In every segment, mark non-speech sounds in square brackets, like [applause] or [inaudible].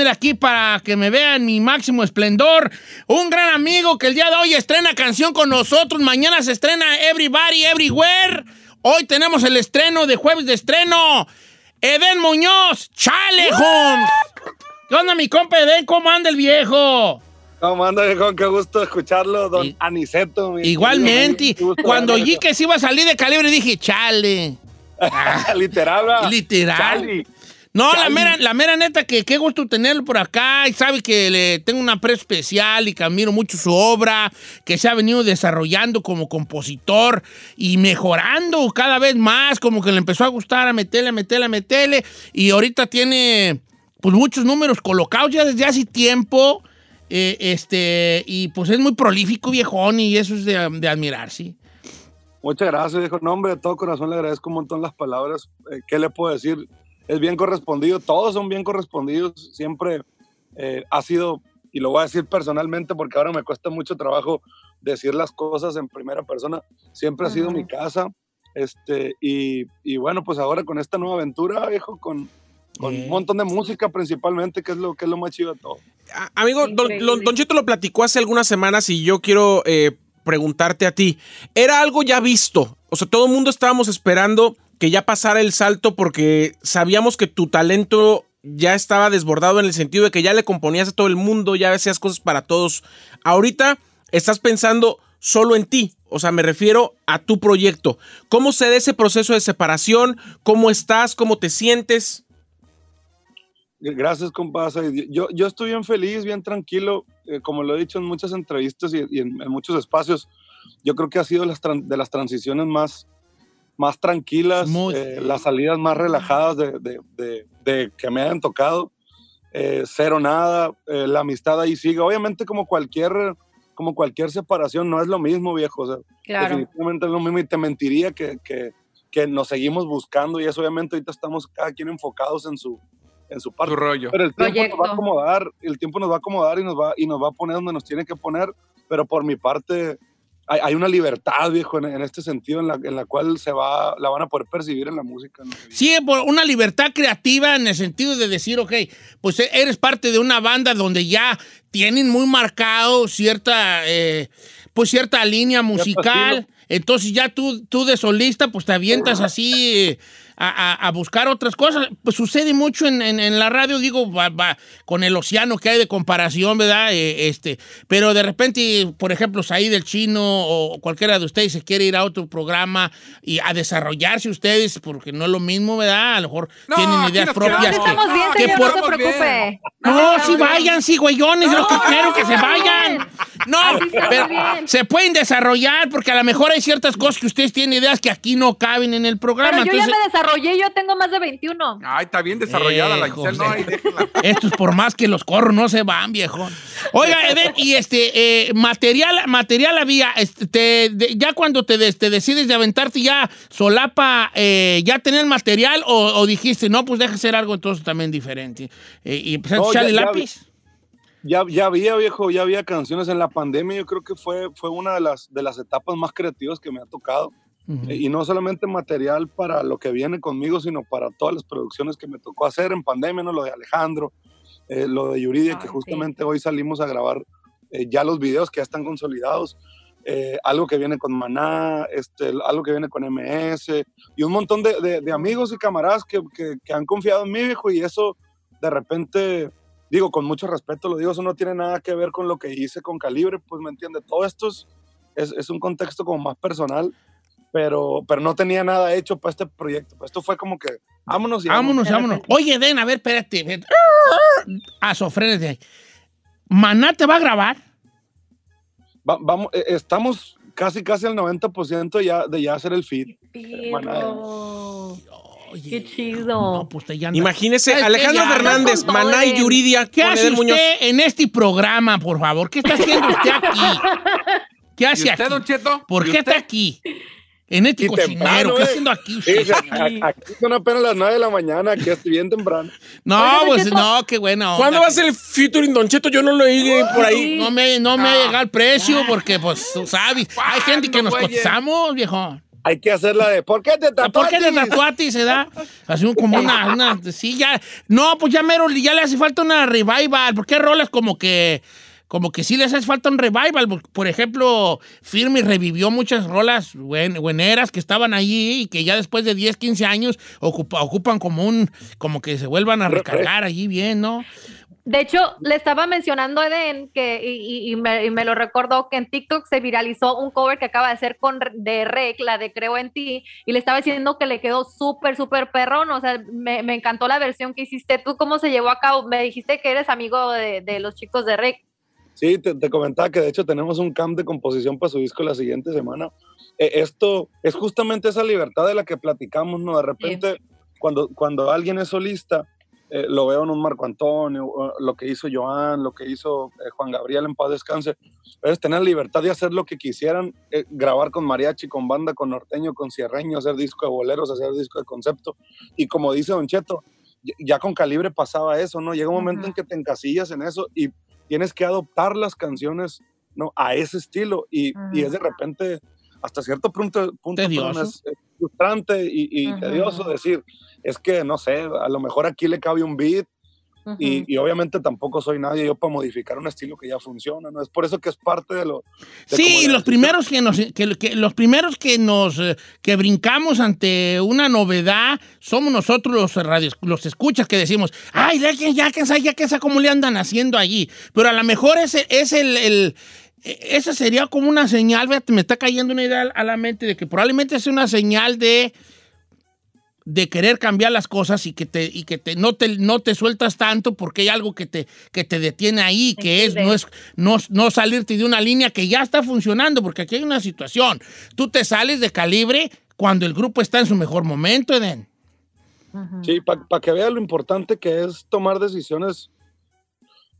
poner aquí para que me vean mi máximo esplendor. Un gran amigo que el día de hoy estrena canción con nosotros. Mañana se estrena Everybody, Everywhere. Hoy tenemos el estreno de jueves de estreno. Eden Muñoz, chale, Holmes. ¿Qué onda, mi compa Eden? ¿Cómo anda el viejo? ¿Cómo anda, viejo? Qué gusto escucharlo, don Aniceto. Igualmente. Cuando oí que se iba a salir de calibre, dije, chale. [laughs] literal, Literal. No, la mera, la mera neta que qué gusto tenerlo por acá y sabe que le tengo una pre especial y que admiro mucho su obra, que se ha venido desarrollando como compositor y mejorando cada vez más, como que le empezó a gustar a meterle, a meterle, a meterle y ahorita tiene pues muchos números colocados ya desde hace tiempo eh, este, y pues es muy prolífico, viejón, y eso es de, admirar, sí. Muchas gracias, viejo. nombre de todo corazón le agradezco un montón las palabras. Eh, ¿Qué le puedo decir? Es bien correspondido, todos son bien correspondidos, siempre eh, ha sido, y lo voy a decir personalmente porque ahora me cuesta mucho trabajo decir las cosas en primera persona, siempre ha sido mi casa, este, y, y, bueno, pues ahora con esta nueva aventura, viejo, con, con un montón de música principalmente, que es lo, que es lo más chido de todo. Amigo, don, don, Cheto lo platicó hace algunas semanas y yo quiero eh, preguntarte a ti, ¿era algo ya visto? O sea, todo el mundo estábamos esperando que ya pasara el salto porque sabíamos que tu talento ya estaba desbordado en el sentido de que ya le componías a todo el mundo, ya hacías cosas para todos. Ahorita estás pensando solo en ti, o sea, me refiero a tu proyecto. ¿Cómo se da ese proceso de separación? ¿Cómo estás? ¿Cómo te sientes? Gracias, compadre. Yo, yo estoy bien feliz, bien tranquilo. Eh, como lo he dicho en muchas entrevistas y, en, muchos espacios, yo creo que ha sido de las transiciones más, más tranquilas, eh, las salidas más relajadas de, de, que me hayan tocado. Eh, cero nada, eh, la amistad ahí sigue. Obviamente como cualquier, como cualquier separación no es lo mismo, viejo. O Definitivamente es lo mismo y te mentiría que, que, que, nos seguimos buscando y eso obviamente ahorita estamos cada quien enfocados en su, en su parte. rollo. Pero el tiempo nos va a acomodar, el tiempo nos va a acomodar y nos va, y nos va a poner donde nos tiene que poner, pero por mi parte hay, una libertad, viejo, en, este sentido, en la, en la, cual se va, la van a poder percibir en la música. Sí, una libertad creativa en el sentido de decir, ok, pues e, eres parte de una banda donde ya tienen muy marcado cierta, eh, pues cierta línea musical. Entonces ya tú, tú de solista, pues te avientas así a, buscar otras cosas. Pues sucede mucho en, la radio, digo, va, con el océano que hay de comparación, ¿verdad? Eh, este, pero de repente, por ejemplo, ahí del Chino o cualquiera de ustedes se quiere ir a otro programa y a desarrollarse ustedes, porque no es lo mismo, ¿verdad? A lo mejor tienen ideas propias. No, estamos bien, señor, no se preocupe. No, sí vayan, sí, güeyones, lo que quiero que se vayan. No, pero se pueden desarrollar porque a lo mejor hay ciertas cosas que ustedes tienen ideas que aquí no caben en el programa. Pero yo ya me desarrollé, yo tengo más de 21. Ay, está bien desarrollada la Giselle, no, Estos por más que los corro no se van, viejo. Oiga, Eden, y este, eh, material, material había, este, ya cuando te, decides de aventarte ya solapa, eh, ya tener material o, dijiste, no, pues deja hacer algo entonces también diferente. Eh, y empezaste a echarle lápiz ya, ya había, viejo, ya había canciones en la pandemia. Yo creo que fue, fue una de las, de las etapas más creativas que me ha tocado. Y no solamente material para lo que viene conmigo, sino para todas las producciones que me tocó hacer en pandemia, ¿no? Lo de Alejandro, eh, lo de Yuridia, que justamente hoy salimos a grabar eh, ya los videos que ya están consolidados. Eh, algo que viene con Maná, este, algo que viene con MS y un montón de, de, amigos y camaradas que, que, que, han confiado en mí, viejo, y eso de repente digo, con mucho respeto lo digo, eso no tiene nada que ver con lo que hice con Calibre, pues me entiende, todo esto es, es, un contexto como más personal, pero, pero no tenía nada hecho para este proyecto, pues esto fue como que, vámonos y vámonos. Vámonos, Oye, Den, a ver, espérate, a de ¿Maná te va a grabar? vamos, eh, estamos casi, casi al 90% ya, de ya hacer el feed. Qué chido. Pues Imagínese, Alejandro Fernández, Maná y Yuridia. ¿Qué hace usted en este programa, por favor? ¿Qué está haciendo usted aquí? [laughs] ¿Qué hace aquí? Don Cheto? ¿Por qué está aquí? En este cocinero, ¿qué está haciendo aquí usted? Sí, aquí son apenas las 9 de la mañana, aquí estoy bien temprano. No, pues no, qué bueno. ¿Cuándo va a ser el featuring Don Cheto? Yo no lo oí por ahí. No me, no me ha llegado el precio porque, pues, tú sabes, hay gente que nos cotizamos, viejo. Hay que hacerla de ¿por qué te tatuaste? ¿Por qué te tatuaste? Se da así como una, una- Sí, ya. No, pues ya mero, ya le hace falta una revival. ¿Por qué rolas como que. Como que sí les hace falta un revival. Por- Por ejemplo, Firme revivió muchas rolas buen- bueneras que estaban allí y que ya después de 10, 15 años ocupa- ocupan como un. Como que se vuelvan a recargar allí bien, ¿no? De hecho, le estaba mencionando a Eden que, y, y- y me, y me lo recordó que en TikTok se viralizó un cover que acaba de hacer con de Rec, la de Creo en ti, y le estaba diciendo que le quedó súper, súper perrón. O sea, me, me encantó la versión que hiciste. ¿Tú cómo se llevó a cabo? Me dijiste que eres amigo de, de los chicos de Rec. Sí, te, te comentaba que de hecho tenemos un camp de composición para su disco la siguiente semana. Eh, esto es justamente esa libertad de la que platicamos, ¿no? De repente, cuando, cuando alguien es solista, eh, lo veo en un Marco Antonio, lo que hizo Joan, lo que hizo eh, Juan Gabriel en paz descanse, es tener libertad de hacer lo que quisieran, eh, grabar con mariachi, con banda, con norteño, con cierreño, hacer disco de boleros, hacer disco de concepto. Y como dice Don Cheto, ya- con calibre pasaba eso, ¿no? Llega un momento en que te encasillas en eso y tienes que adoptar las canciones ¿no? a ese estilo y, y es de repente hasta cierto punto, punto perdón, es, es frustrante y, y tedioso decir, es que no sé, a lo mejor aquí le cabe un beat Y, y obviamente tampoco soy nadie yo para modificar un estilo que ya funciona, ¿no? Es por eso que es parte de lo... de Sí, los primeros que nos, que, que- los primeros que nos, eh, que brincamos ante una novedad somos nosotros los radios, los escuchas que decimos, ay, ya que ya que ya que cómo le andan haciendo allí. Pero a lo mejor ese es el, el- eh, esa sería como una señal, me está cayendo una idea a la mente de que probablemente es una señal de de querer cambiar las cosas y que te y que te no te no te sueltas tanto porque hay algo que te que te detiene ahí que es no es no, no salirte de una línea que ya está funcionando porque aquí hay una situación. Tú te sales de calibre cuando el grupo está en su mejor momento Eden. Sí, para que vea lo importante que es tomar decisiones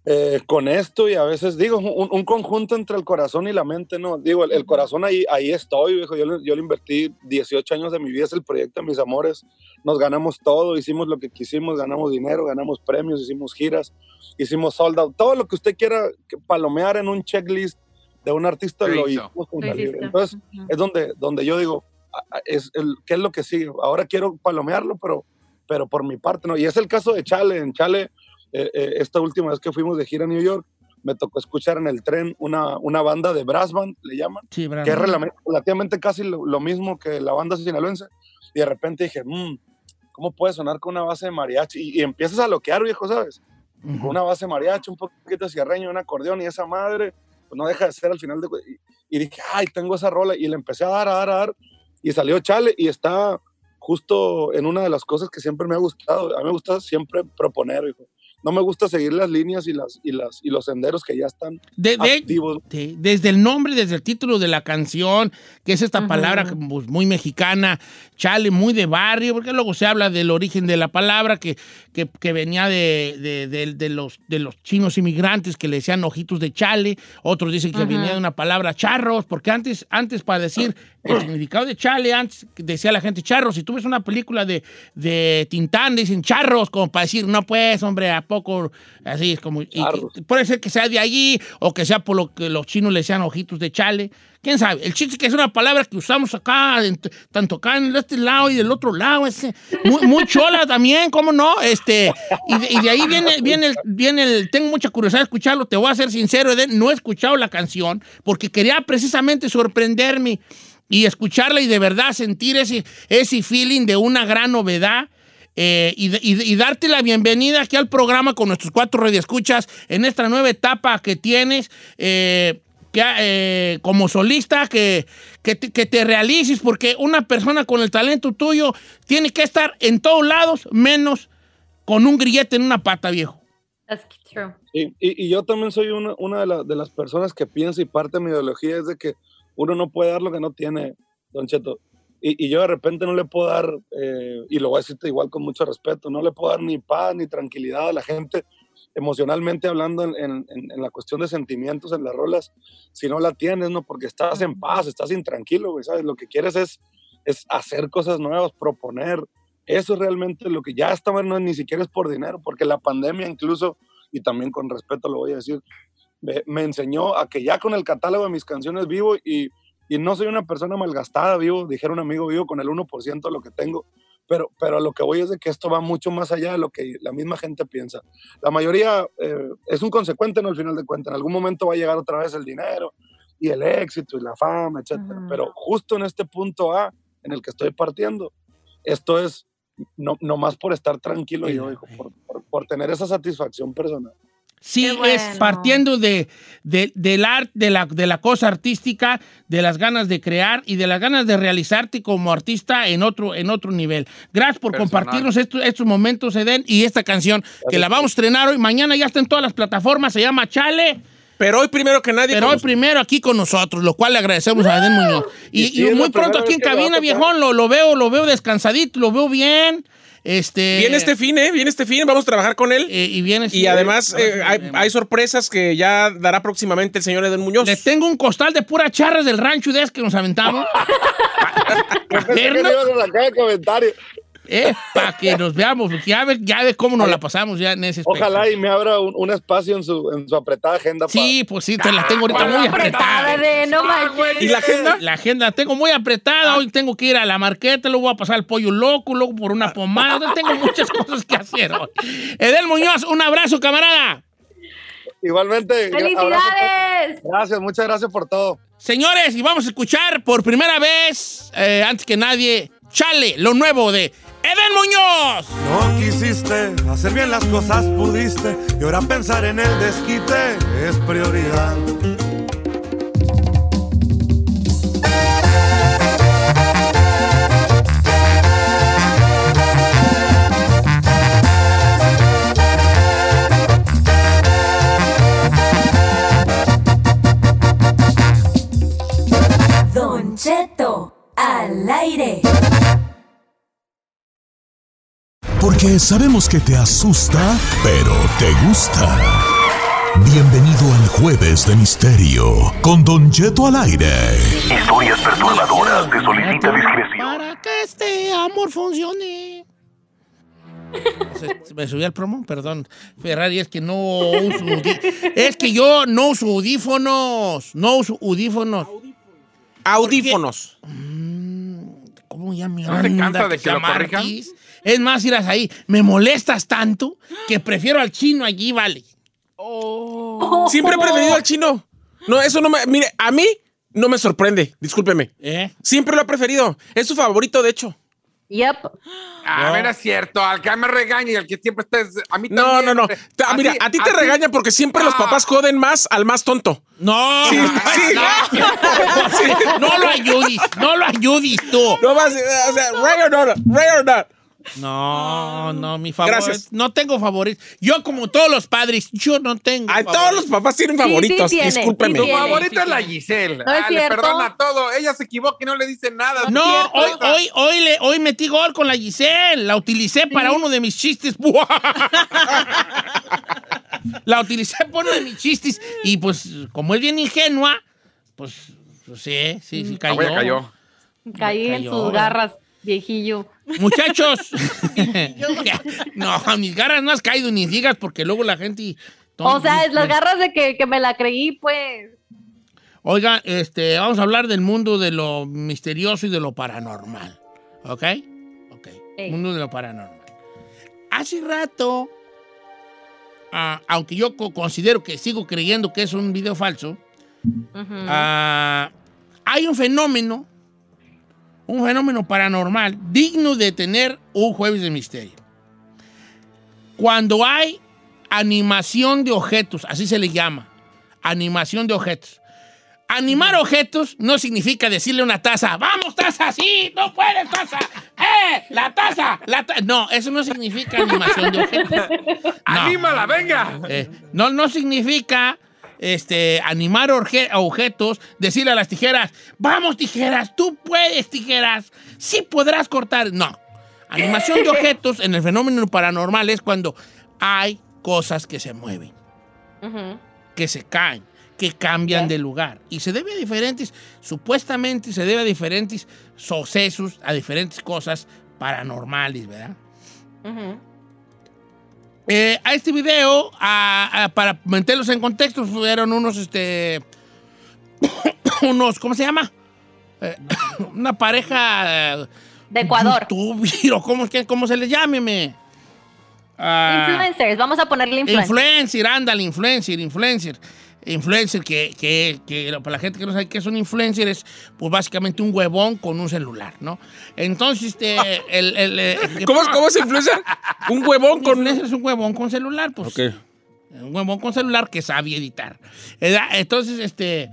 eh, con esto y a veces digo, un, un conjunto entre el corazón y la mente, ¿no? Digo, el, el corazón ahí, ahí estoy, viejo. Yo, le- yo le invertí 18 años de mi vida, es el proyecto de mis amores. Nos ganamos todo, hicimos lo que quisimos, ganamos dinero, ganamos premios, hicimos giras, hicimos sold out. Todo lo que usted quiera palomear en un checklist de un artista Lo lo hizo. hicimos con Lo calibre. hiciste. Entonces, Ujú. es donde, donde yo digo, es el, ¿qué es lo que sigue? Ahora quiero palomearlo, pero, pero por mi parte, ¿no? Y es el caso de Chale. En Chale, eh, eh, esta última vez que fuimos de gira a New York, me tocó escuchar en el tren una, una banda de brass band, le llaman, sí que es relativamente casi lo, lo mismo que la banda sinaloense. Y de repente dije, "Mm, ¿cómo puede sonar con una base de mariachi? Y, y empiezas a loquear, viejo, ¿sabes? Ujú. con una base mariachi, un poquito de cierreño, un acordeón y esa madre, pues no deja de ser al final de... Y, y dije, ay, tengo esa rola y le empecé a dar, a dar, a dar y salió Chale y está justo en una de las cosas que siempre me ha gustado. A mí me gusta siempre proponer, hijo. No me gusta seguir las líneas y, las, y, las, y los senderos que ya están De- de- activos. Sí, desde el nombre, desde el título de la canción, que es esta palabra pues, muy mexicana, chale, muy de barrio, porque luego se habla del origen de la palabra que, que, que venía de, de- de- de los, de los chinos inmigrantes que le decían ojitos de chale, otros dicen que venía de una palabra charros, porque antes, antes para decir el [clears throat] significado de chale, antes decía la gente charros, si tú ves una película de, de Tintán, dicen charros, como para decir, no pues, hombre, ¿a poco? Así es como... y- y Charros. puede ser que sea de allí o que sea por lo que los chinos le decían ojitos de chale. ¿Quién sabe? El chiste que es una palabra que usamos acá, tanto acá en este lado y del otro lado. Es eh, muy, muy chola también, ¿cómo no? Este, y, de, y de ahí viene, viene, el, viene el... Tengo mucha curiosidad de escucharlo. Te voy a ser sincero, Eden, no he escuchado la canción porque quería precisamente sorprenderme y escucharla y de verdad sentir ese, ese feeling de una gran novedad. Eh, y, y y darte la bienvenida aquí al programa con nuestros cuatro radioescuchas en esta nueva etapa que tienes eh, que, eh, como solista, que, que, te, que te realices, porque una persona con el talento tuyo tiene que estar en todos lados, menos con un grillete en una pata, viejo. That's true. Y, y- y yo también soy una, una de, la- de las personas que piensa y parte de mi ideología es de que uno no puede dar lo que no tiene, Don Cheto. Y, y yo de repente no le puedo dar, eh, y lo voy a decirte igual con mucho respeto, no le puedo dar ni paz ni tranquilidad a la gente emocionalmente hablando en, en- en- la cuestión de sentimientos en las rolas, si no la tienes, ¿no? Porque estás en paz, estás intranquilo, güey, ¿sabes? Lo que quieres es, es hacer cosas nuevas, proponer. Eso es realmente lo que ya está, no, ni siquiera es por dinero, porque la pandemia incluso, y también con respeto lo voy a decir, me, me enseñó a que ya con el catálogo de mis canciones vivo y, y no soy una persona malgastada, vivo, dijera un amigo, vivo con el 1% de lo que tengo, pero, pero lo que voy es de que esto va mucho más allá de lo que la misma gente piensa. La mayoría eh, es un consecuente, ¿no? Al final de cuentas, en algún momento va a llegar otra vez el dinero y el éxito y la fama, etcétera. Pero justo en este punto A, en el que estoy partiendo, esto es no, no más por estar tranquilo yo, hijo, por, por, por tener esa satisfacción personal. Sí, bueno. es partiendo de, de- del arte, de la, de la cosa artística, de las ganas de crear y de las ganas de realizarte como artista en otro, en otro nivel. Gracias por Personal. compartirnos estos, estos momentos, Eden, y esta canción que la vamos a estrenar hoy. Mañana ya está en todas las plataformas, se llama Chale. Pero hoy primero que nadie. Pero hoy primero aquí con nosotros, lo cual le agradecemos a Eden Muñoz. Y, Y y muy pronto aquí en cabina, viejón, lo, lo veo, lo veo descansadito, lo veo bien. Este, Viene este fin, ¿eh? Viene este fin, vamos a trabajar con él. eh, y viene y además eh, hay, hay sorpresas que ya dará próximamente el señor Eden Muñoz. Les tengo un costal de puras charras del rancho de esas que nos aventamos. [laughs] Eh, para que nos veamos, porque ya ve, ya ve cómo nos la pasamos ya en ese aspecto. Ojalá y me abra un, un espacio en su, en su apretada agenda. pa- Sí, pues sí, te la tengo ahorita muy apretada. de no manches. ¿Y la agenda? La agenda la tengo muy apretada. Hoy tengo que ir a la marqueta, luego voy a pasar al pollo loco, luego por una pomada. Tengo muchas [laughs] cosas que hacer hoy. Edel Muñoz, un abrazo, camarada. Igualmente. ¡Felicidades! Gracias, muchas gracias por todo. Señores, y vamos a escuchar por primera vez, eh, antes que nadie, Chale, lo nuevo de Edel Muñoz. No quisiste hacer bien las cosas, pudiste. Y ahora pensar en el desquite es prioridad. Don Cheto, al aire. Porque sabemos que te asusta, pero te gusta. Bienvenido al Jueves de Misterio con Don Cheto al aire. Historias perturbadoras. Te solicita discreción. Para que este amor funcione. [laughs] Me subí al promo, perdón. Ferrari, es que no uso. Es que yo no uso audífonos. No uso audífonos. Audífonos. ¿Cómo ya me ¿No te cansa de que lo Marquis? corrijan? Es más, irás ahí. Me molestas tanto que prefiero al chino allí, vale. Siempre he preferido al chino. No, eso no me. Mire, a mí no me sorprende. Discúlpeme. ¿Eh? Siempre lo he preferido. Es su favorito, de hecho. Yep. A ver, es cierto. Al que me regaña y al que siempre está. es- A mí No, también. no, no. Te- ah, mira, a ti te regañan porque siempre los Ah. papás joden más al más tonto. No, Sí, sí. no, no lo ayudes, no lo ayudes tú. No más, eh, o sea, Ray or not, Ray or not. No, no, mi favorito. Gracias. No tengo favoritos. Yo, como todos los padres, yo no tengo. Ay, todos favoritos. los papás tienen Sí, sí favoritos. tiene, Discúlpeme. sí Tu favorita es la Giselle. No es ah, le perdona todo. Ella se equivoca y no le dice nada. No, hoy, hoy, hoy, le, hoy metí gol con la Giselle. La utilicé para uno de mis chistes. [laughs] la utilicé para uno de mis chistes. Y pues, como es bien ingenua, pues, pues sí, sí, sí La cayó. huella cayó. Caí en cayó, sus garras, viejillo. Muchachos, [laughs] [laughs] no, mis garras no has caído ni digas porque luego la gente. O sea, es las garras de que, que me la creí, pues. Oiga, este, vamos a hablar del mundo de lo misterioso y de lo paranormal. ¿Ok? Ok. Ey. Mundo de lo paranormal. Hace rato, ah, aunque yo co- considero que sigo creyendo que es un video falso, ah, hay un fenómeno, un fenómeno paranormal digno de tener un jueves de misterio. Cuando hay animación de objetos, así se le llama, animación de objetos. Animar objetos no significa decirle a una taza, vamos taza, sí, no puedes taza, eh, la taza, la taza. No, eso no significa animación de objetos. No. [laughs] ¡Anímala, venga! Eh, no, no significa este, animar objetos, decirle a las tijeras, vamos tijeras, tú puedes tijeras, sí podrás cortar. No. Animación de [laughs] objetos en el fenómeno paranormal es cuando hay cosas que se mueven, que se caen, que cambian de lugar. Y se debe a diferentes, supuestamente se debe a diferentes sucesos, a diferentes cosas paranormales, ¿verdad? Ujú. Eh, a este video, a- a- para meterlos en contexto, fueron unos, este, [coughs] unos, ¿cómo se llama? eh, [coughs] una pareja eh, De Ecuador. youtuber, [laughs] o cómo, cómo se les llame, me. Ah, Influencers, vamos a ponerle influencers. Influencer, ándale, influencer, influencer. Influencer, que, que, que para la gente que no sabe qué es un influencer, es pues básicamente un huevón con un celular, ¿no? Entonces, este, [laughs] el, el, eh, ¿Cómo, ¿Cómo es influencer? [laughs] Un huevón un con... influencer es un huevón con celular, pues. Ok. Un huevón con celular que sabe editar. Entonces, este.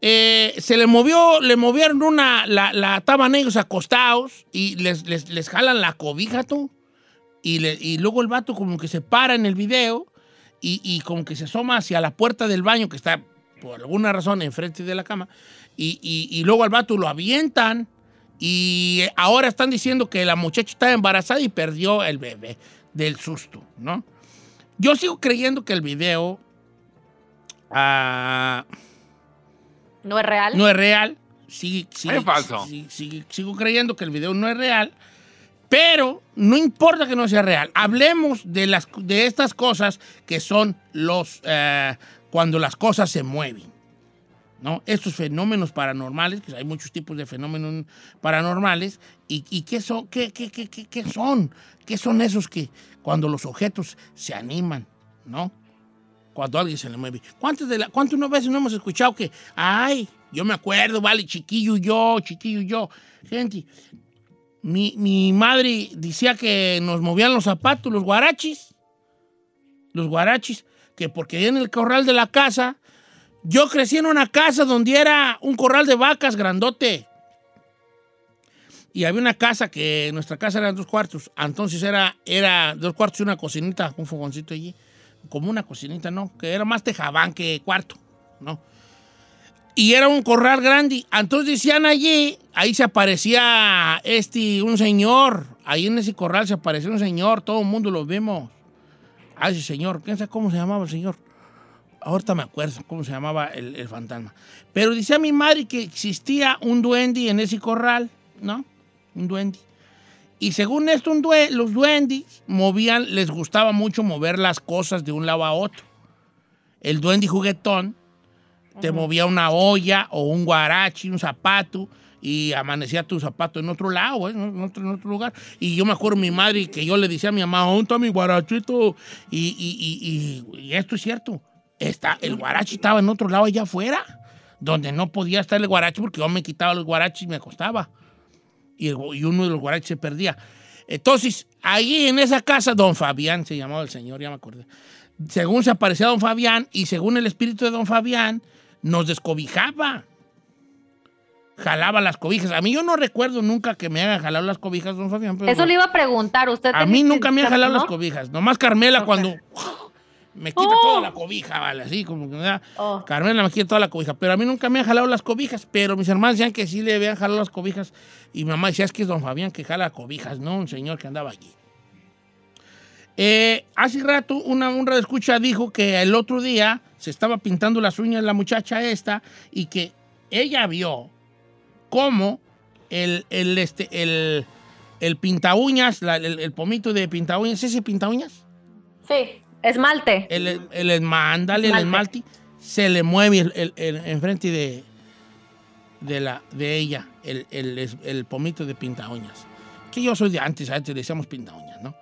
eh, se le movió, le movieron una, la, la estaban ellos acostados y les, les, les jalan la cobija, tú. Y, le- y luego el vato como que se para en el video y, y como que se asoma hacia la puerta del baño que está por alguna razón enfrente de la cama. Y, y- y luego al vato lo avientan y ahora están diciendo que la muchacha estaba embarazada y perdió el bebé del susto, ¿no? Yo sigo creyendo que el video ah, No es real. no es real. Sí, sí, Es falso. sí, sigo creyendo que el video no es real. Pero no importa que no sea real. Hablemos de, las, de estas cosas que son los. eh, cuando las cosas se mueven. ¿no? Estos fenómenos paranormales, que hay muchos tipos de fenómenos paranormales, y, qué, son, qué, qué, qué, qué- son, qué son esos que cuando los objetos se animan, ¿no? Cuando alguien se le mueve. ¿Cuántas, ¿Cuántas veces no hemos escuchado que, ay, yo me acuerdo, vale, chiquillo yo, chiquillo yo? Gente, mi, mi madre decía que nos movían los zapatos, los guarachis, los guarachis, que porque en el corral de la casa yo crecí en una casa donde era un corral de vacas grandote. Y había una casa que nuestra casa eran dos cuartos. Entonces era, era dos cuartos y una cocinita, un fogoncito allí. Como una cocinita, ¿no? Que era más tejabán que cuarto, ¿no? Y era un corral grande. Entonces decían allí, ahí se aparecía este, un señor. Ahí en ese corral se apareció un señor. Todo el mundo lo vimos. Ah, ese señor. ¿Quién sabe cómo se llamaba el señor? Ahorita me acuerdo cómo se llamaba el, fantasma. Pero decía mi madre que existía un duende en ese corral, ¿no? Un duende. Y según esto, un due- los duendes movían, les gustaba mucho mover las cosas de un lado a otro. El duende juguetón te movía una olla o un guarachi, un zapato, y amanecía tu zapato en otro lado, ¿eh? en, otro, en otro lugar. Y yo me acuerdo mi madre que yo le decía a mi mamá, ¿dónde está mi guarachito? Y, y- y- y- esto es cierto. Está, el guarachi estaba en otro lado allá afuera, donde no podía estar el guarachi porque yo me quitaba los guarachis y me acostaba. Y, el- y uno de los guarachis se perdía. Entonces, ahí en esa casa, don Fabián se llamaba el señor, ya me acordé. Según se aparecía don Fabián y según el espíritu de don Fabián, nos descobijaba. Jalaba las cobijas. A mí yo no recuerdo nunca que me hagan jalar las cobijas, don Fabián. pero- Eso le iba a preguntar. Usted a mí nunca me han jalado ¿no? las cobijas. Nomás Carmela cuando [laughs] me quita Oh. toda la cobija, ¿vale? Así como que me da. Oh. Carmela me quita toda la cobija. Pero a mí nunca me han jalado las cobijas. Pero mis hermanos decían que sí le habían jalado las cobijas. Y mi mamá decía, es que es don Fabián que jala cobijas, no un señor que andaba allí. Eh, hace rato una, un escucha dijo que el otro día se estaba pintando las uñas la muchacha esta y que ella vio cómo el, el, este, el, el pinta uñas, la- el, el pomito de pinta uñas, ¿ese pinta uñas? Sí, esmalte. El, el esmándale, el Esmalte. esmalte, se le mueve el, el- el- enfrente de, de, la, de ella, el, el, es- el pomito de pinta uñas. Que yo soy de antes, antes le decíamos pinta uñas, ¿no?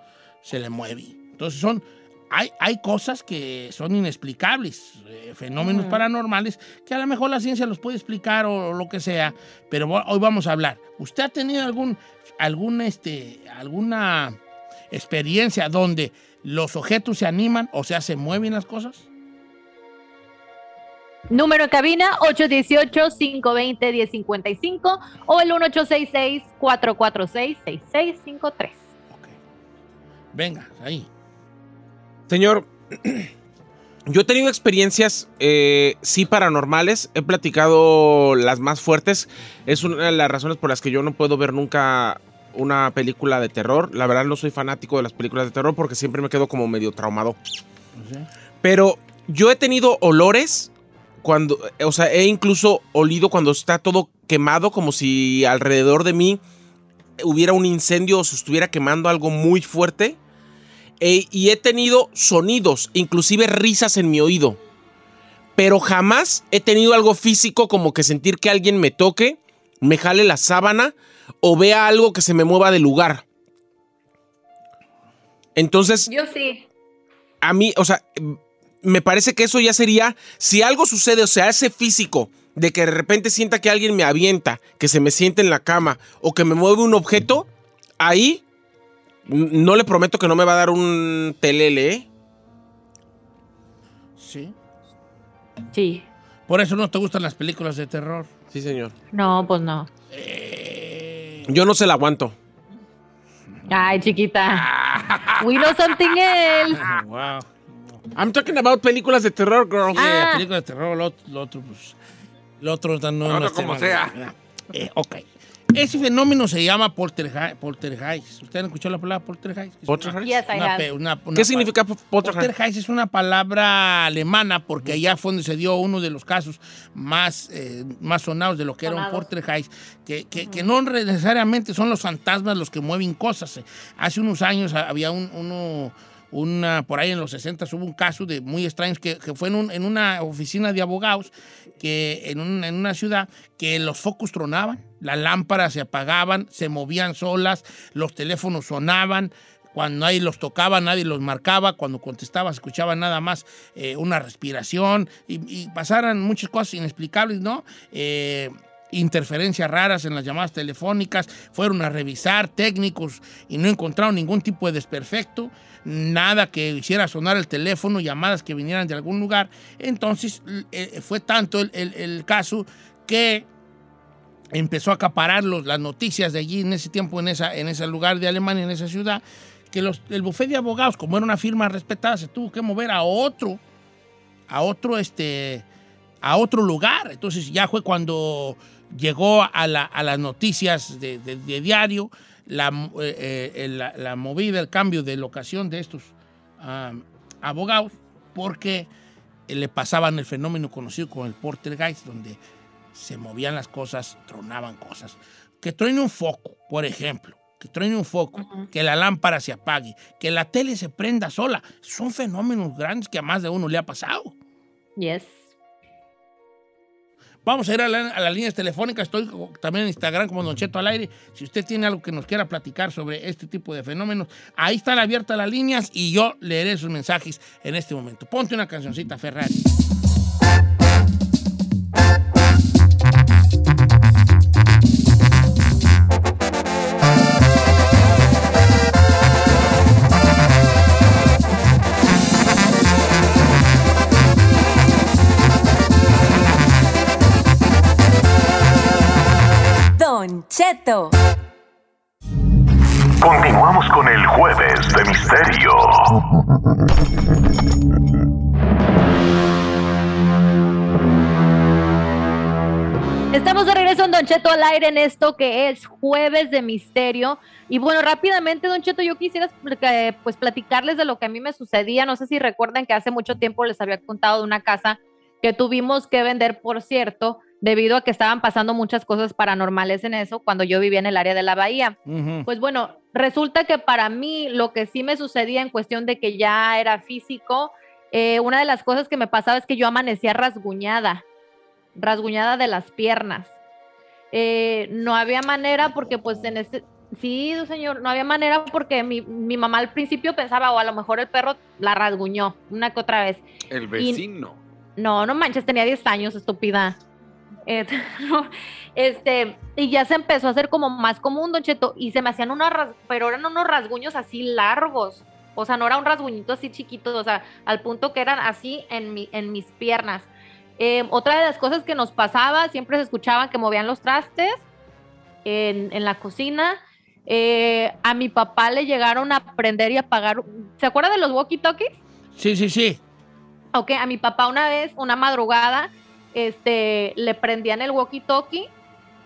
Se le mueve. Entonces son, hay, hay cosas que son inexplicables, eh, fenómenos paranormales, que a lo mejor la ciencia los puede explicar o, lo que sea, pero hoy vamos a hablar. ¿Usted ha tenido algún, algún este, alguna experiencia donde los objetos se animan, o sea, se mueven las cosas? Número en cabina 818-520-1055 o el 1866-446-6653. Venga, ahí. Señor, [clears throat] yo he tenido experiencias, eh, sí, paranormales. He platicado las más fuertes. Es una de las razones por las que yo no puedo ver nunca una película de terror. La verdad no soy fanático de las películas de terror porque siempre me quedo como medio traumado. Pero yo he tenido olores cuando, o sea, he incluso olido cuando está todo quemado, como si alrededor de mí hubiera un incendio o se estuviera quemando algo muy fuerte. E- y he tenido sonidos, inclusive risas en mi oído. Pero jamás he tenido algo físico como que sentir que alguien me toque me jale la sábana o vea algo que se me mueva del lugar. Entonces, Yo sí. a mí, o sea, me parece que eso ya sería, si algo sucede, o sea, ese físico, de que de repente sienta que alguien me avienta, que se me siente en la cama o que me mueve un objeto, ahí no le prometo que no me va a dar un telele, ¿eh? Sí. Sí. Por eso no te gustan las películas de terror. Sí, señor. No, pues no. Yo no se la aguanto. Ay, chiquita. We know something else. Ah, [laughs] wow. I'm talking about películas de terror, girl. Sí, Ah. películas de terror, lo, lo otro, pues. Lo otro no, no Otro es como tema sea. Eh, ok. Ese fenómeno se llama poltergeist. poltergeist. ¿Usted han escuchado la palabra poltergeist? Poltergeist? Yes, una una- una ¿Qué significa po- poltergeist? Poltergeist es una palabra alemana porque allá fue donde se dio uno de los casos más, eh, más sonados de lo que era un Sonados. poltergeist, que, que, que no necesariamente son los fantasmas los que mueven cosas. Hace unos años había un, uno, una, por ahí en los 60 hubo un caso de muy extraños que, que fue en, un- en una oficina de abogados que en, un- en una ciudad que los focos tronaban, las lámparas se apagaban, se movían solas, los teléfonos sonaban, cuando nadie los tocaba, nadie los marcaba, cuando contestaba escuchaba nada más eh, una respiración y, y pasaran muchas cosas inexplicables, ¿no? Eh, interferencias raras en las llamadas telefónicas, fueron a revisar técnicos y no encontraron ningún tipo de desperfecto, nada que hiciera sonar el teléfono, llamadas que vinieran de algún lugar. Entonces eh, fue tanto el caso que empezó a acaparar los- las noticias de allí en ese tiempo, en, esa, en ese lugar de Alemania, en esa ciudad, que los, el bufete de abogados, como era una firma respetada, se tuvo que mover a otro, a otro, este, a otro lugar. Entonces ya fue cuando llegó a, la- a las noticias de, diario la, eh, eh, la, la movida, el cambio de locación de estos ah, abogados, porque le pasaban el fenómeno conocido como el poltergeist, donde se movían las cosas, tronaban cosas. Que truene un foco, por ejemplo, que truene un foco, que la lámpara se apague, que la tele se prenda sola. Son fenómenos grandes que a más de uno le ha pasado. Yes. Vamos a ir a, la- a las líneas telefónicas. Estoy también en Instagram como Don Cheto al aire. Si usted tiene algo que nos quiera platicar sobre este tipo de fenómenos, ahí están abiertas las líneas y yo leeré sus mensajes en este momento. Ponte una cancioncita, Ferrari. Cheto. Continuamos con el Jueves de Misterio. Estamos de regreso en Don Cheto al aire en esto que es Jueves de Misterio. Y bueno, rápidamente, Don Cheto, yo quisiera eh, pues platicarles de lo que a mí me sucedía. No sé si recuerdan que hace mucho tiempo les había contado de una casa que tuvimos que vender, por cierto, debido a que estaban pasando muchas cosas paranormales en eso cuando yo vivía en el área de la bahía. Pues bueno, resulta que para mí lo que sí me sucedía en cuestión de que ya era físico, eh, una de las cosas que me pasaba es que yo amanecía rasguñada, rasguñada de las piernas. Eh, no había manera porque pues en este, sí, señor, no había manera porque mi, mi mamá al principio pensaba, o a lo mejor el perro la rasguñó una que otra vez. El vecino. No, no manches, tenía 10 años, estúpida. Eh, [laughs] este, y ya se empezó a hacer como más común, Don Cheto, y se me hacían unos, pero eran unos rasguños así largos. O sea, no era un rasguñito así chiquito, o sea, al punto que eran así en, mi, en mis piernas. Eh, otra de las cosas que nos pasaba, siempre se escuchaban que movían los trastes en, en la cocina. Eh, a mi papá le llegaron a prender y apagar. ¿Se acuerda de los walkie-talkies? Sí, sí, sí. Ok, a mi papá una vez, una madrugada, este, le prendían el walkie-talkie,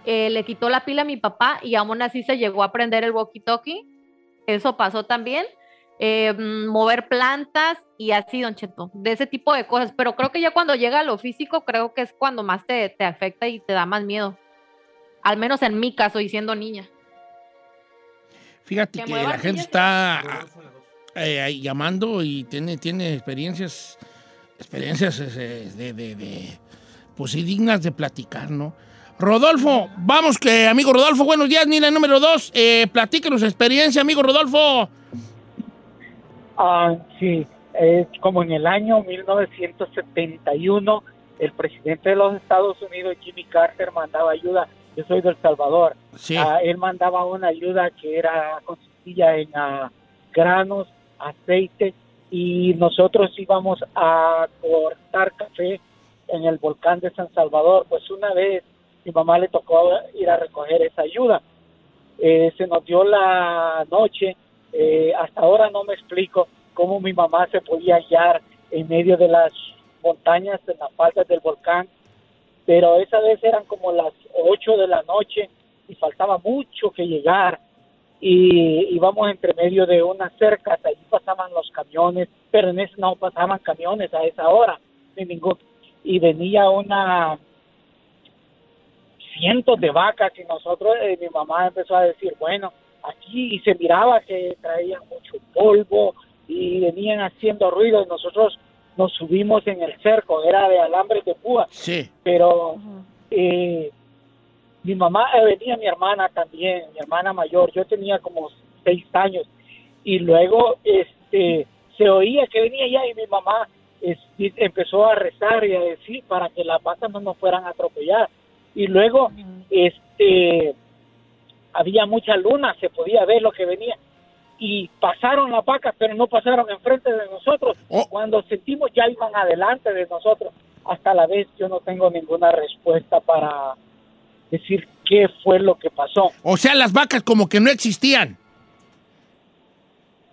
eh, le quitó la pila a mi papá y aún así se llegó a prender el walkie-talkie. Eso pasó también. Eh, mm, mover plantas y así, don Cheto, de ese tipo de cosas. Pero creo que ya cuando llega a lo físico, creo que es cuando más te, te afecta y te da más miedo. Al menos en mi caso, y siendo niña. Fíjate Que la gente está eh, ahí llamando y tiene, tiene experiencias, experiencias eh, de, de- de, pues sí, dignas de platicar, ¿no? Rodolfo, vamos que, amigo Rodolfo, buenos días, mira, número dos, eh, platíquenos su experiencia, amigo Rodolfo. Ah, sí, es como en el año 1971, el presidente de los Estados Unidos, Jimmy Carter, mandaba ayuda. Yo soy del Salvador. Sí. Ah, él mandaba una ayuda que era consistía en ah, granos, aceite y nosotros íbamos a cortar café en el volcán de San Salvador. Pues una vez mi mamá le tocó ir a recoger esa ayuda. Eh, se nos dio la noche. eh, hasta ahora no me explico cómo mi mamá se podía hallar en medio de las montañas, en las faldas del volcán. Pero esa vez eran como las 8 de la noche y faltaba mucho que llegar y íbamos entre medio de unas cercas, allí pasaban los camiones, pero en ese no pasaban camiones a esa hora, ni ningún. Y venía una cientos de vacas y nosotros, eh, mi mamá empezó a decir, bueno, aquí y se miraba que traían mucho polvo y venían haciendo ruido. Y nosotros nos subimos en el cerco, era de alambres de púa, Sí. pero eh, mi mamá, eh, venía mi hermana también, mi hermana mayor, yo tenía como seis años. Y luego este se oía que venía ya y mi mamá este, empezó a rezar y a decir para que las vacas no nos fueran a atropellar y luego este había mucha luna, se podía ver lo que venía y pasaron las vacas, pero no pasaron enfrente de nosotros. Cuando sentimos ya iban adelante de nosotros. Hasta la vez yo no tengo ninguna respuesta para decir qué fue lo que pasó. O sea, las vacas como que no existían.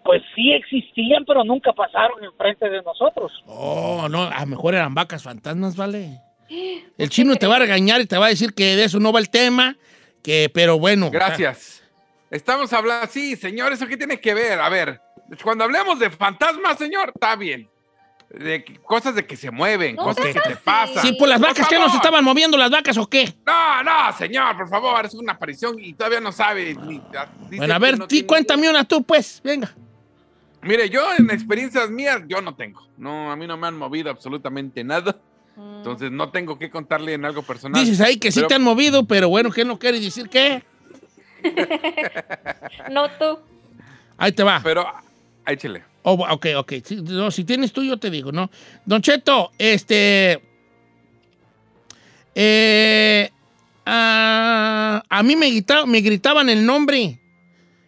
Pues sí existían, pero nunca pasaron enfrente de nosotros. Oh, no, a lo mejor eran vacas fantasmas, ¿vale? [gasps] El chino te va a regañar y te va a decir que de eso no va el tema, que, pero bueno. Gracias. Estamos hablando, sí, señor, ¿eso qué tiene que ver? A ver, cuando hablemos de fantasmas, señor, está bien. De cosas de que se mueven, cosas que te pasan. Sí, pues las Por vacas, ¿qué nos estaban moviendo las vacas o qué? No, no, señor, por favor, es una aparición y todavía no sabe. ni- dice Bueno, a ver, no cuéntame una tú, pues, venga. Mire, yo en experiencias mías, yo no tengo. No, a mí no me han movido absolutamente nada. Entonces no tengo que contarle en algo personal. Dices ahí que sí Pero- te han movido, pero bueno, ¿qué no quiere decir qué? [laughs] No tú. Ahí te va. Pero, échele. Oh, ok, ok. No, si tienes tú, yo te digo, ¿no? Don Cheto, este. eh, ah, a mí me, grita- me gritaban el nombre.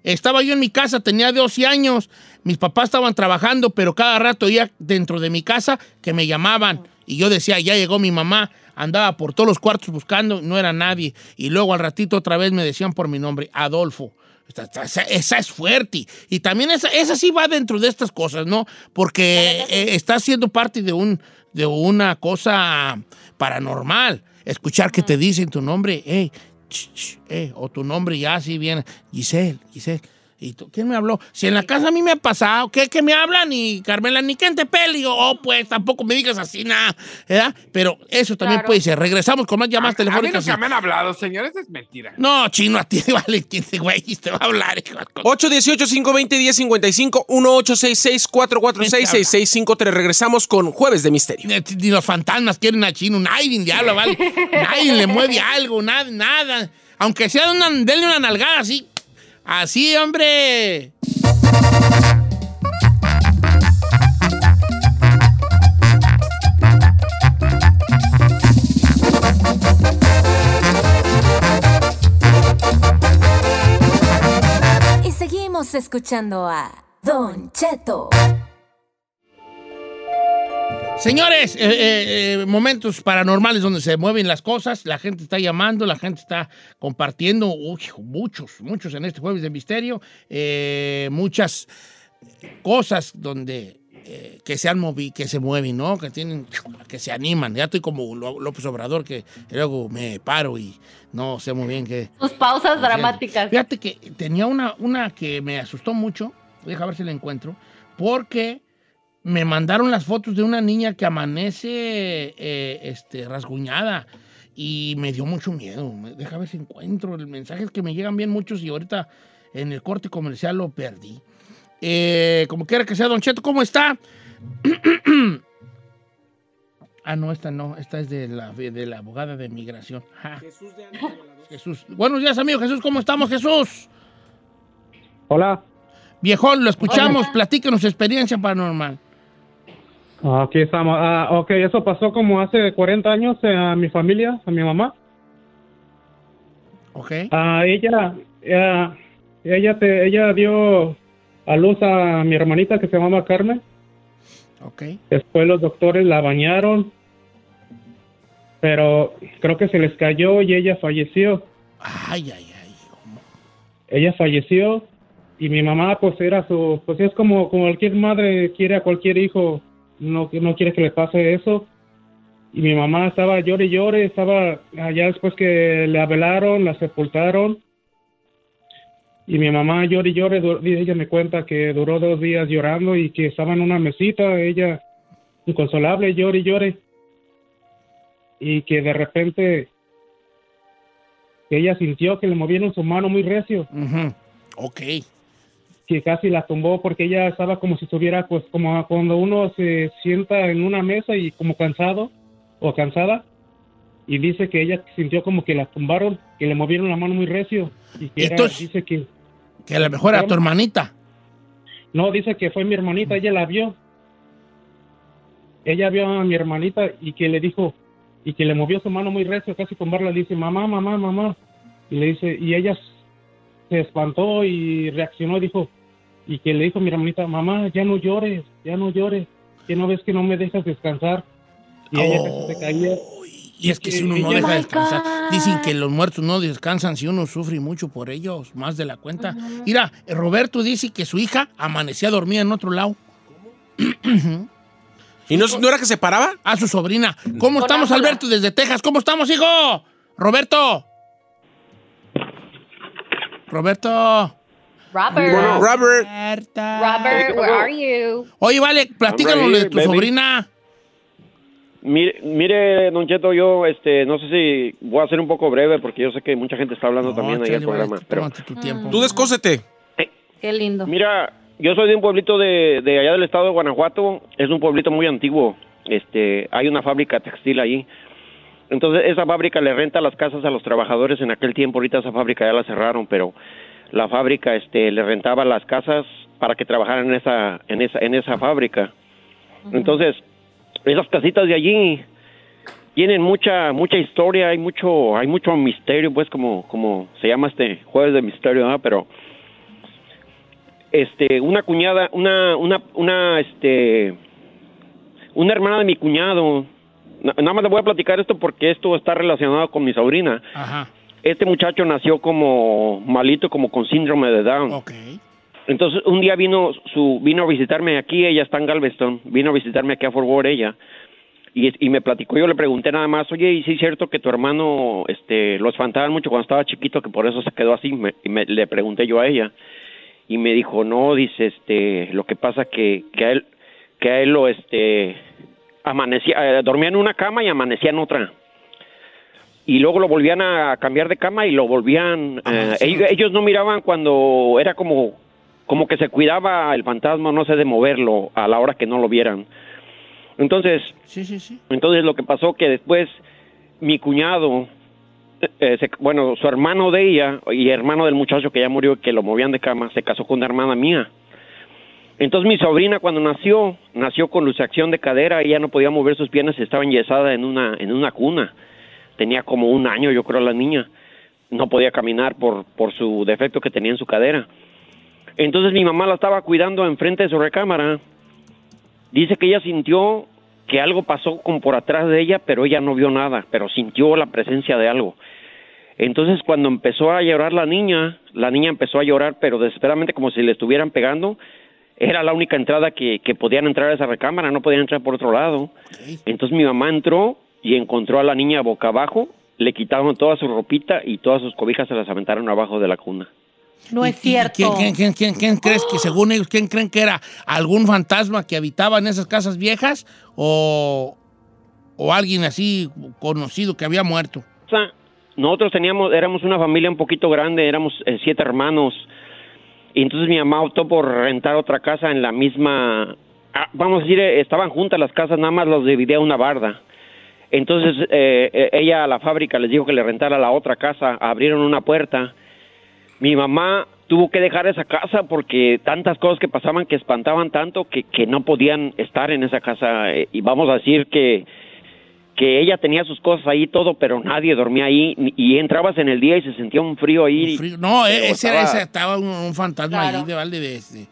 Estaba yo en mi casa, tenía 12 años. Mis papás estaban trabajando, pero cada rato ya dentro de mi casa que me llamaban. Y yo decía, ya llegó mi mamá. Andaba por todos los cuartos buscando, no era nadie. Y luego al ratito otra vez me decían por mi nombre, Adolfo. Esa, esa es fuerte. Y también esa, esa sí va dentro de estas cosas, ¿no? Porque eh, está siendo parte de, un, de una cosa paranormal. Escuchar que te dicen tu nombre, hey, ch, ch, eh, o tu nombre ya así viene, Giselle, Giselle. ¿Y tú, quién me habló? Si en la casa a mí me ha pasado, ¿qué que me hablan? Y Carmela, ni quién te oh, pues tampoco me digas así nada, ¿verdad? Pero eso también Claro. puede ser. Regresamos con más llamadas A mí telefónicas. nunca me han hablado, señor, eso es mentira. No, chino, a ti, [laughs] vale, ¿quién te, güey, te va a hablar? hijo? 818-520-1055, 1866-446-6653. Regresamos con Jueves de Misterio. Ni los fantasmas quieren a chino, nadie diablo, vale. [laughs] nadie le mueve algo, nada, nada. Aunque sea una, denle una nalgada así. Así, hombre. Y seguimos escuchando a Don Cheto. Señores, eh, eh, eh, momentos paranormales donde se mueven las cosas, la gente está llamando, la gente está compartiendo, uy, muchos, muchos en este jueves de misterio, eh, muchas cosas donde que se han movido, que se mueven, ¿no? Que tienen, que se animan. Ya estoy como Ló- López Obrador, que luego me paro y no sé muy bien qué. Tus pausas dramáticas. Fíjate que tenía una, una que me asustó mucho, deja ver si la encuentro, porque me mandaron las fotos de una niña que amanece eh, este, rasguñada y me dio mucho miedo. Me- Deja ver si encuentro el mensaje, es que me llegan bien muchos y ahorita en el corte comercial lo perdí. Eh, como quiera que sea, Don Cheto, ¿cómo está? [clears throat] Ah, no, esta no, esta es de la, de la abogada de migración. Jesús Buenos días, amigo Jesús, ¿cómo estamos, Jesús? Hola. Viejón, lo escuchamos, platíquenos su experiencia paranormal. Aquí estamos. Ah, ok, eso pasó como hace 40 años a mi familia, a mi mamá. Ok. Ah, ella, ella, ella, te, ella dio a luz a mi hermanita que se llamaba Carmen. Ok. Después los doctores la bañaron, pero creo que se les cayó y ella falleció. Ay, ay, ay. Ella falleció y mi mamá pues era su, pues es como, como cualquier madre quiere a cualquier hijo, no, no quiere que le pase eso. Y mi mamá estaba llore y llore, estaba allá después que le avelaron, la sepultaron. Y mi mamá llore y llore, du- y ella me cuenta que duró dos días llorando y que estaba en una mesita, ella inconsolable, llore y llore. Y que de repente ella sintió que le movieron su mano muy recio. Ok. Que casi la tumbó porque ella estaba como si estuviera, pues como cuando uno se sienta en una mesa y como cansado o cansada. Y dice que ella sintió como que la tumbaron, que le movieron la mano muy recio. Y que era- dice que... Que a lo mejor era tu hermanita. No, dice que fue mi hermanita, ella la vio. Ella vio a mi hermanita y que le dijo, y que le movió su mano muy recio, casi tumbarla, le dice, mamá, mamá, mamá. Y le dice, y ella se espantó y reaccionó dijo, y que le dijo a mi hermanita, mamá, ya no llores, ya no llores, que no ves que no me dejas descansar. Y ella casi se caía. Y es que si uno no deja descansar, dicen que los muertos no descansan si uno sufre mucho por ellos, más de la cuenta. Mira, Roberto dice que su hija amanecía dormida en otro lado. ¿Y no, no era que se paraba? A su sobrina. ¿Cómo estamos, Alberto, desde Texas? ¿Cómo estamos, hijo? Roberto. Roberto. Robert. Bueno. Robert. Robert, where are you? Oye, vale, platícanos de tu baby. sobrina. Mire, mire, Don Cheto, yo este, no sé si voy a ser un poco breve porque yo sé que mucha gente está hablando también ahí en el programa. Pero, tu tiempo. Tú descósete. Qué lindo. mira, yo soy de un pueblito de, de allá del estado de Guanajuato. Es un pueblito muy antiguo. Este, hay una fábrica textil ahí. Entonces, esa fábrica le renta las casas a los trabajadores en aquel tiempo. Ahorita esa fábrica ya la cerraron, pero la fábrica este, le rentaba las casas para que trabajaran en esa, en esa, en esa fábrica. Entonces, esas casitas de allí tienen mucha mucha historia, hay mucho hay mucho misterio, pues como como se llama este jueves de misterio, ¿verdad? Pero este una cuñada, una una una este una hermana de mi cuñado, na- nada más le voy a platicar esto porque esto está relacionado con mi sobrina. Ajá. Este muchacho nació como malito, como con síndrome de Down. Entonces un día vino su vino a visitarme aquí, ella está en Galveston, vino a visitarme aquí a Fort Worth ella y, y me platicó, yo le pregunté nada más, oye, ¿y sí es cierto que tu hermano este lo espantaban mucho cuando estaba chiquito, que por eso se quedó así? Me, y me- le pregunté yo a ella y me dijo, no, dice, este, lo que pasa que, que a él que a él lo este amanecía, eh, dormía en una cama y amanecía en otra y luego lo volvían a cambiar de cama y lo volvían eh, ellos, ellos no miraban cuando era como como que se cuidaba el fantasma no sé de moverlo a la hora que no lo vieran. Entonces Sí, sí, sí. entonces lo que pasó que después mi cuñado eh, se- bueno su hermano de ella y hermano del muchacho que ya murió que lo movían de cama se casó con una hermana mía. Entonces mi sobrina cuando nació nació con luxación de cadera ella no podía mover sus piernas y estaba enyesada en una en una cuna tenía como un año yo creo la niña. No podía caminar por por su defecto que tenía en su cadera. Entonces mi mamá la estaba cuidando enfrente de su recámara. Dice que ella sintió que algo pasó como por atrás de ella pero ella no vio nada pero sintió la presencia de algo. Entonces cuando empezó a llorar la niña la niña empezó a llorar pero desesperadamente como si le estuvieran pegando. Era la única entrada que, que podían entrar a esa recámara, no podían entrar por otro lado. Entonces mi mamá entró y encontró a la niña boca abajo, le quitaron toda su ropita y todas sus cobijas se las aventaron abajo de la cuna. No es cierto. ¿Quién, quién, quién, quién- quién crees que, según ellos, quién creen que era algún fantasma que habitaba en esas casas viejas o, o alguien así conocido que había muerto? O sea, nosotros teníamos, éramos una familia un poquito grande, éramos eh, siete hermanos. Y entonces mi mamá optó por rentar otra casa en la misma, ah, vamos a decir, eh, estaban juntas las casas, nada más los dividía una barda. Entonces eh, eh, ella a la fábrica les dijo que le rentara la otra casa, abrieron una puerta. Mi mamá tuvo que dejar esa casa porque tantas cosas que pasaban que espantaban tanto que, que no podían estar en esa casa. Eh, y vamos a decir que, que ella tenía sus cosas ahí todo, pero nadie dormía ahí y entrabas en el día y se sentía un frío ahí. No, Pero ese era, estaba- ese estaba un, un fantasma ahí de balde de este.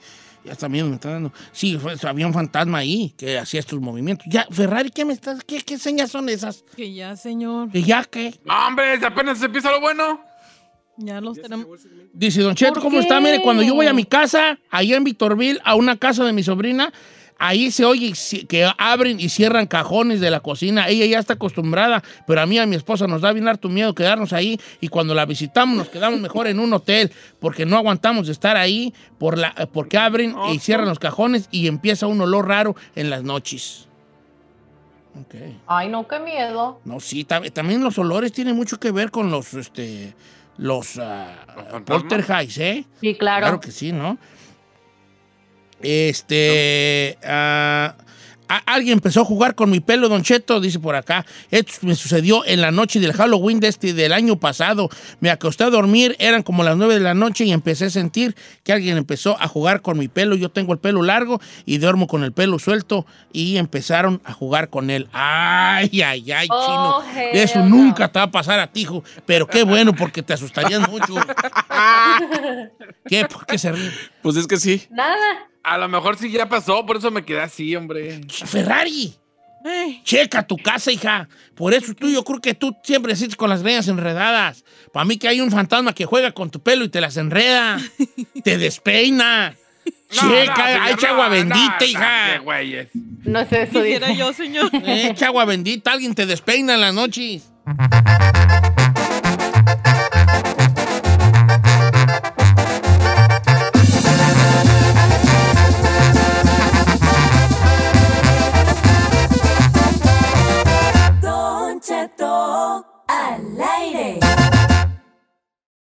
Ya también me está dando. Sí, fue- había un fantasma ahí que hacía estos movimientos. Ya, Ferrari, ¿qué me estás? ¿Qué, qué señas son esas? Que ya, señor. ¿Que ya qué? Hombre, apenas empieza lo bueno. Ya los tenemos. Dice Don Cheto, ¿Por ¿cómo qué? está? Mire, cuando yo voy a mi casa, allá en Victorville, a una casa de mi sobrina, ahí se oye que abren y cierran cajones de la cocina. Ella ya está acostumbrada, pero a mí, a mi esposa, nos da bien harto miedo quedarnos ahí. Y cuando la visitamos, nos quedamos mejor en un hotel, porque no aguantamos de estar ahí, por la, porque abren y cierran los cajones y empieza un olor raro en las noches. Ok. Ay, no, qué miedo. No, sí, tam- también los olores tienen mucho que ver con los, este, los ah, poltergeist, ¿eh? Sí, claro. Claro que sí, ¿no? Este. ah, alguien empezó a jugar con mi pelo, Don Cheto, dice por acá. Esto me sucedió en la noche del Halloween de este, del año pasado. Me acosté a dormir, eran como las 9 de la noche y empecé a sentir que alguien empezó a jugar con mi pelo. Yo tengo el pelo largo y duermo con el pelo suelto y empezaron a jugar con él. Ay, ay, ay, Oh, chino. Eso nunca te va a pasar a ti, hijo. Pero qué bueno, porque te asustarías mucho. [laughs] ¿Qué? ¿Por qué se ríe? Pues es que sí. Nada. A lo mejor sí ya pasó, por eso me quedé así, hombre. Ferrari. Checa tu casa, hija. Por eso tú, yo creo que tú siempre sientes con las greñas enredadas. Para mí que hay un fantasma que juega con tu pelo y te las enreda. [laughs] te despeina. Checa, no, echa agua no, bendita, no, hija. qué güeyes. No es eso, Quisiera yo, señor. Echa agua bendita, alguien te despeina en las noches.